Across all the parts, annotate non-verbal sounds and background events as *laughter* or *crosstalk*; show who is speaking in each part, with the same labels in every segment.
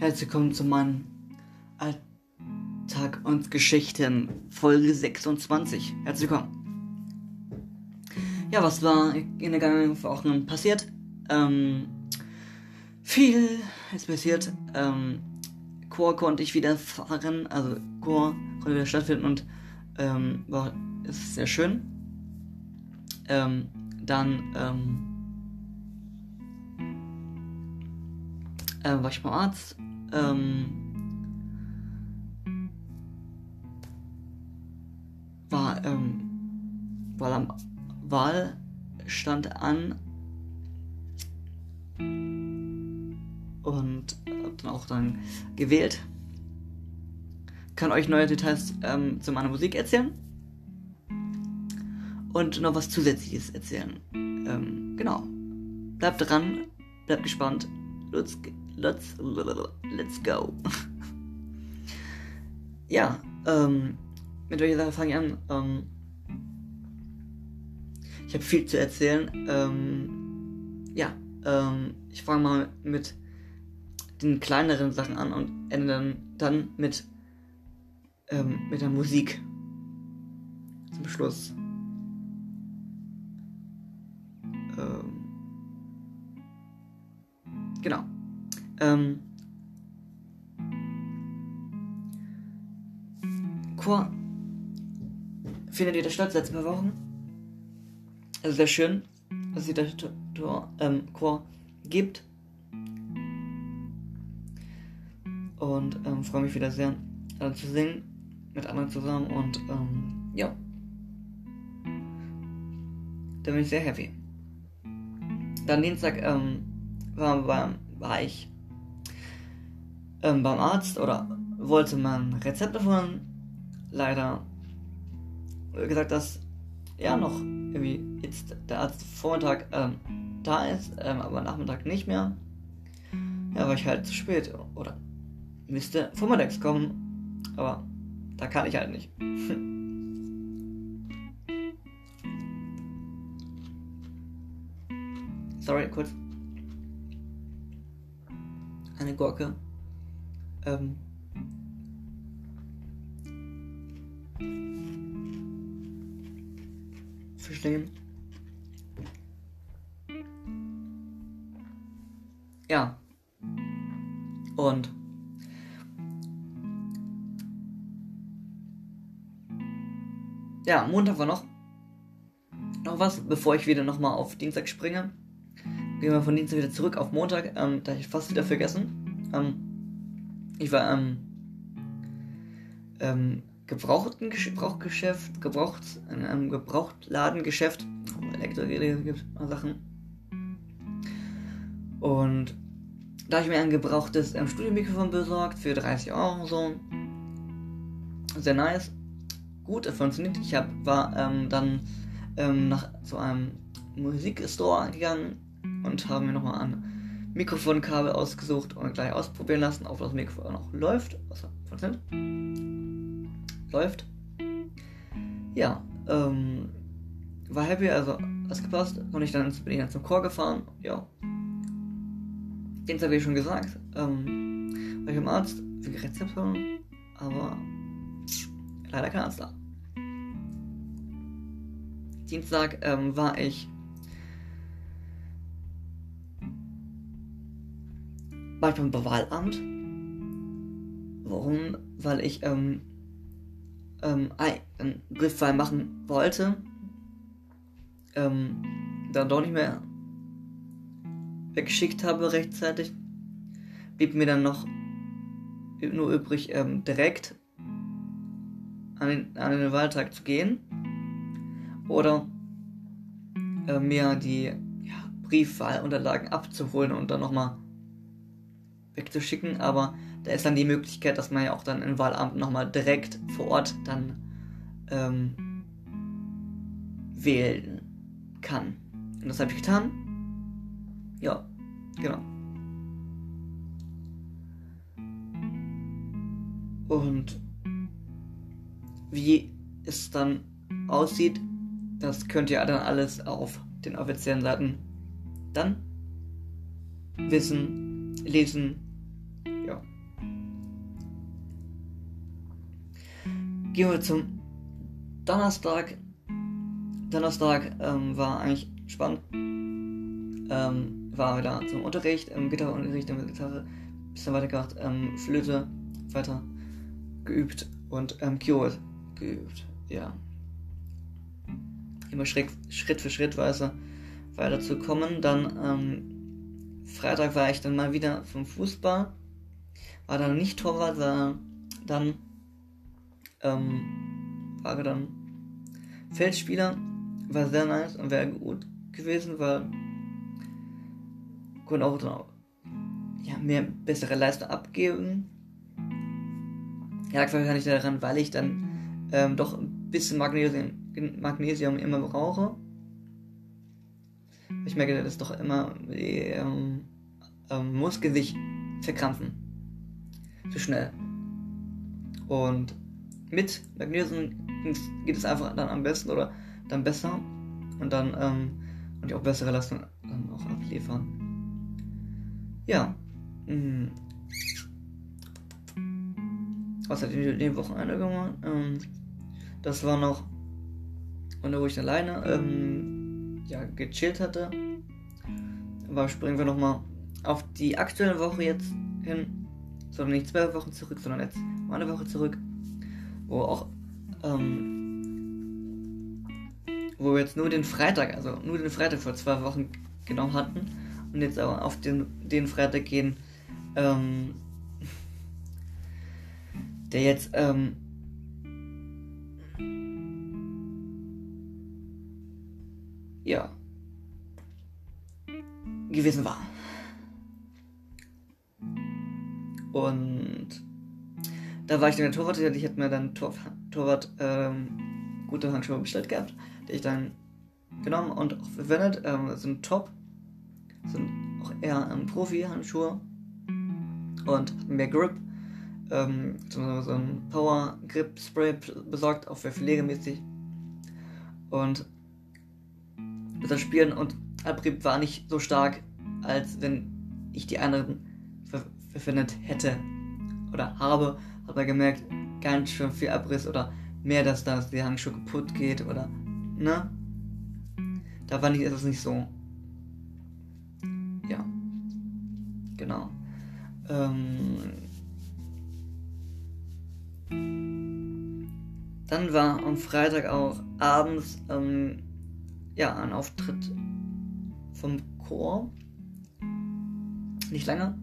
Speaker 1: Herzlich willkommen zu meinem Alltag und Geschichten Folge 26. Herzlich willkommen. Ja, was war in der vergangenen Woche passiert? Ähm, viel ist passiert. Ähm, Chor konnte ich wieder fahren, also Chor konnte wieder stattfinden und ähm, war ist sehr schön. Ähm, dann ähm, äh, war ich beim Arzt. Ähm, war ähm, Wahl, am, Wahl stand an und hab dann auch dann gewählt. Kann euch neue Details ähm, zu meiner Musik erzählen und noch was Zusätzliches erzählen. Ähm, genau. Bleibt dran, bleibt gespannt. Let's, let's, let's go. ja, ähm, mit welcher Sache fange ich an? Ähm, ich habe viel zu erzählen. Ähm, ja, ähm, ich fange mal mit den kleineren Sachen an und ende dann, dann mit, ähm, mit der Musik. Zum Schluss. Ähm, genau. Ähm, Chor findet wieder statt seit zwei Wochen. Also sehr schön, dass es Tor, ähm, Chor gibt. Und ähm, freue mich wieder sehr äh, zu singen mit anderen zusammen und ähm, ja. Da bin ich sehr happy. Dann Dienstag ähm, war, war, war ich ähm, beim Arzt oder wollte man Rezept davon. Leider gesagt, dass ja noch irgendwie jetzt der Arzt Vormittag ähm, da ist, ähm, aber Nachmittag nicht mehr. Ja, war ich halt zu spät oder müsste vormittags kommen, aber da kann ich halt nicht. *laughs* Sorry, kurz. Eine Gurke. Ähm. Verstehen. Ja. Und ja, Montag war noch noch was, bevor ich wieder nochmal auf Dienstag springe. Gehen wir von Dienstag wieder zurück auf Montag. Ähm, da ich fast wieder vergessen. Ähm, ich war ähm, ähm, gebrauchten Gebrauchgeschäft, gebraucht, in einem Gebrauchtladengeschäft, wo Elektrogeräte gibt, Sachen. Und da habe ich mir ein gebrauchtes ähm, Studiomikrofon besorgt für 30 Euro so. Sehr nice. Gut, es funktioniert. Ich hab, war ähm, dann ähm, nach zu einem Musikstore gegangen und habe mir nochmal ein Mikrofonkabel ausgesucht und gleich ausprobieren lassen, ob das Mikrofon noch läuft. Was funktioniert? Läuft. Ja, ähm, war happy, also das gepasst. Und ich dann bin ich dann zum Chor gefahren. Ja. Den habe ich schon gesagt. Ähm, war ich im Arzt für Rezeption, aber leider kein Arzt da. Dienstag ähm, war ich war beim Wahlamt. Warum? Weil ich ähm, ähm, einen Briefwahl machen wollte. Ähm, dann doch nicht mehr weggeschickt habe rechtzeitig. Blieb mir dann noch nur übrig, ähm, direkt an den, an den Wahltag zu gehen. Oder äh, mir die ja, Briefwahlunterlagen abzuholen und dann nochmal wegzuschicken, aber da ist dann die Möglichkeit, dass man ja auch dann im Wahlamt nochmal direkt vor Ort dann ähm, wählen kann. Und das habe ich getan. Ja, genau. Und wie es dann aussieht, das könnt ihr dann alles auf den offiziellen Seiten dann wissen, lesen. Ja. Gehen wir zum Donnerstag. Donnerstag ähm, war eigentlich spannend. Ähm, waren wir da zum Unterricht, ähm, im Gitarreunterricht, haben wir Gitarre ein bisschen weitergemacht, ähm, Flöte weiter geübt und ähm, Keyboard geübt. Ja. Immer Schritt, Schritt für Schritt weiter zu kommen. Dann ähm, Freitag war ich dann mal wieder vom Fußball. War dann nicht Torwart, war dann ähm, war dann Feldspieler. War sehr nice und wäre gut gewesen, weil konnte auch dann auch, ja, mehr bessere Leistung abgeben. Ja, kann ich daran, weil ich dann ähm, doch ein bisschen Magnesium, Magnesium immer brauche. Ich merke, dass doch immer ähm, ähm, Muskeln sich verkrampfen. Zu schnell. Und mit Magnesium geht es einfach dann am besten oder dann besser. Und dann ähm, und die auch bessere Leistung dann auch abliefern. Ja. Mhm. Was hat ich den Wochenende gemacht? Ähm, das war noch, und wo ich alleine ähm, ja, gechillt hatte. Aber springen wir nochmal auf die aktuelle Woche jetzt hin. Sondern nicht zwei Wochen zurück, sondern jetzt mal eine Woche zurück. Wo auch, ähm, wo wir jetzt nur den Freitag, also nur den Freitag vor zwei Wochen genommen hatten. Und jetzt aber auf den, den Freitag gehen, ähm, der jetzt, ähm, ja, gewesen war. Und da war ich dann der Torwart, ich hätte mir dann Tor, Torwart ähm, gute Handschuhe bestellt gehabt, die ich dann genommen und auch verwendet. Ähm, sind top, sind auch eher ähm, Profi-Handschuhe und mehr Grip. Ähm, so, ein Power Grip Spray besorgt, auch für pflegemäßig. Und das Spielen und Abrieb war nicht so stark, als wenn ich die anderen verwendet hätte oder habe. Aber gemerkt, ganz schön viel Abriss oder mehr, dass das die Handschuhe kaputt geht oder ne? Da fand ich es nicht so. Ja. Genau. Ähm, dann war am Freitag auch abends ähm, ja, ein Auftritt vom Chor. Nicht lange.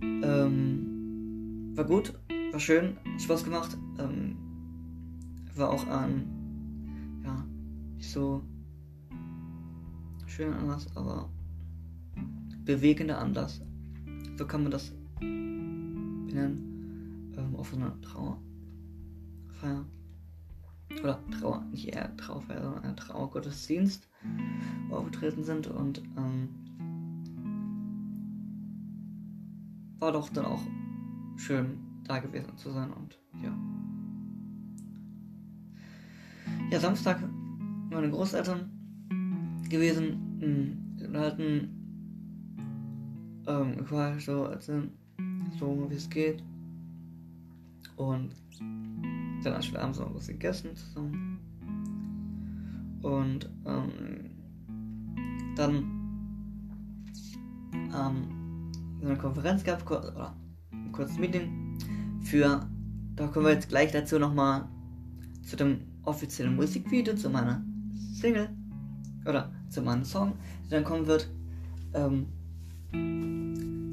Speaker 1: Ähm, war gut, war schön, Spaß gemacht. Ähm, war auch ein, ja, nicht so schön anders, aber bewegender Anlass. So kann man das benennen. Ähm, auf einer Trauerfeier. Oder Trauer, nicht eher Trauerfeier, sondern Trauergottesdienst aufgetreten sind und ähm, war doch dann auch schön da gewesen zu sein und ja. Ja, Samstag meine Großeltern gewesen. Mh, wir hatten ähm, quasi so erzählen, so wie es geht. Und dann haben wir abends noch was gegessen zusammen. Und ähm, dann ähm, eine Konferenz gehabt, oder ein kurzes Meeting für, da kommen wir jetzt gleich dazu nochmal zu dem offiziellen Musikvideo, zu meiner Single oder zu meinem Song, der dann kommen wird. Ähm,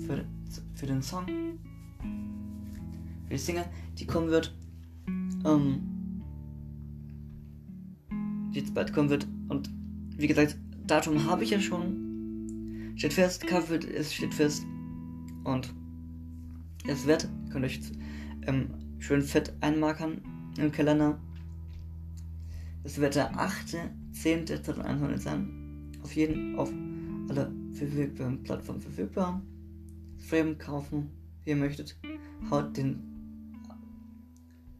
Speaker 1: für, für den Song, für die Single, die kommen wird, ähm, die jetzt bald kommen wird. Und wie gesagt, Datum habe ich ja schon. Steht fest, Cover ist steht fest. Und es wird, könnt ihr euch ähm, schön fett einmarkern im Kalender. Es wird der 8.10.2021 sein. Auf jeden, auf alle verfügbaren Plattformen verfügbar. Frame kaufen, wie ihr möchtet. Haut den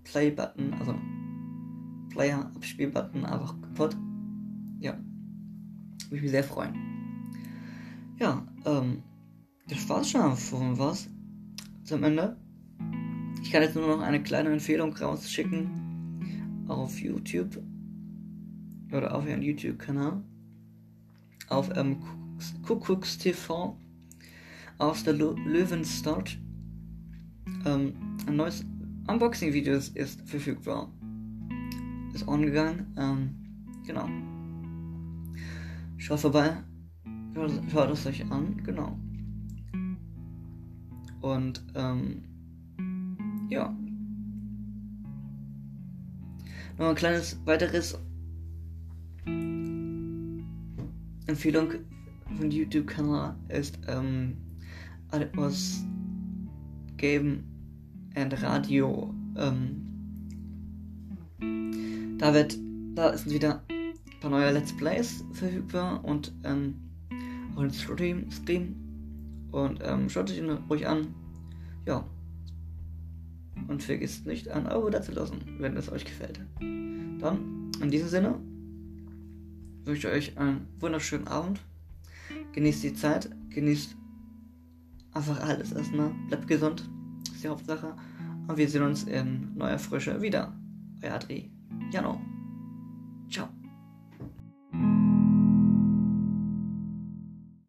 Speaker 1: Play-Button, also Player-Abspiel-Button einfach kaputt. Ja. Würde ich mich sehr freuen. Ja, ähm, das war's schon von was. Zum Ende. Ich kann jetzt nur noch eine kleine Empfehlung rausschicken auf YouTube oder auf ihren YouTube-Kanal auf ähm, Kuckucks TV aus der Löwenstadt. Ähm, ein neues Unboxing-Video ist, verfügbar. Ist ongegangen. Ähm, genau. Schaut vorbei. Schaut, schaut es euch an. Genau. Und ähm, ja. Noch ein kleines weiteres Empfehlung von YouTube-Kanal ist ähm, etwas Game and Radio. Ähm, da wird, da sind wieder ein paar neue Let's Plays verfügbar und ähm, auch ein Stream, Stream. Und ähm, schaut euch ihn ruhig an. Ja. Und vergisst nicht, ein Abo lassen, wenn es euch gefällt. Dann, in diesem Sinne, wünsche ich euch einen wunderschönen Abend. Genießt die Zeit, genießt einfach alles erstmal. Bleibt gesund, ist die Hauptsache. Und wir sehen uns in neuer Frische wieder. Euer Adri. Jano. Ciao.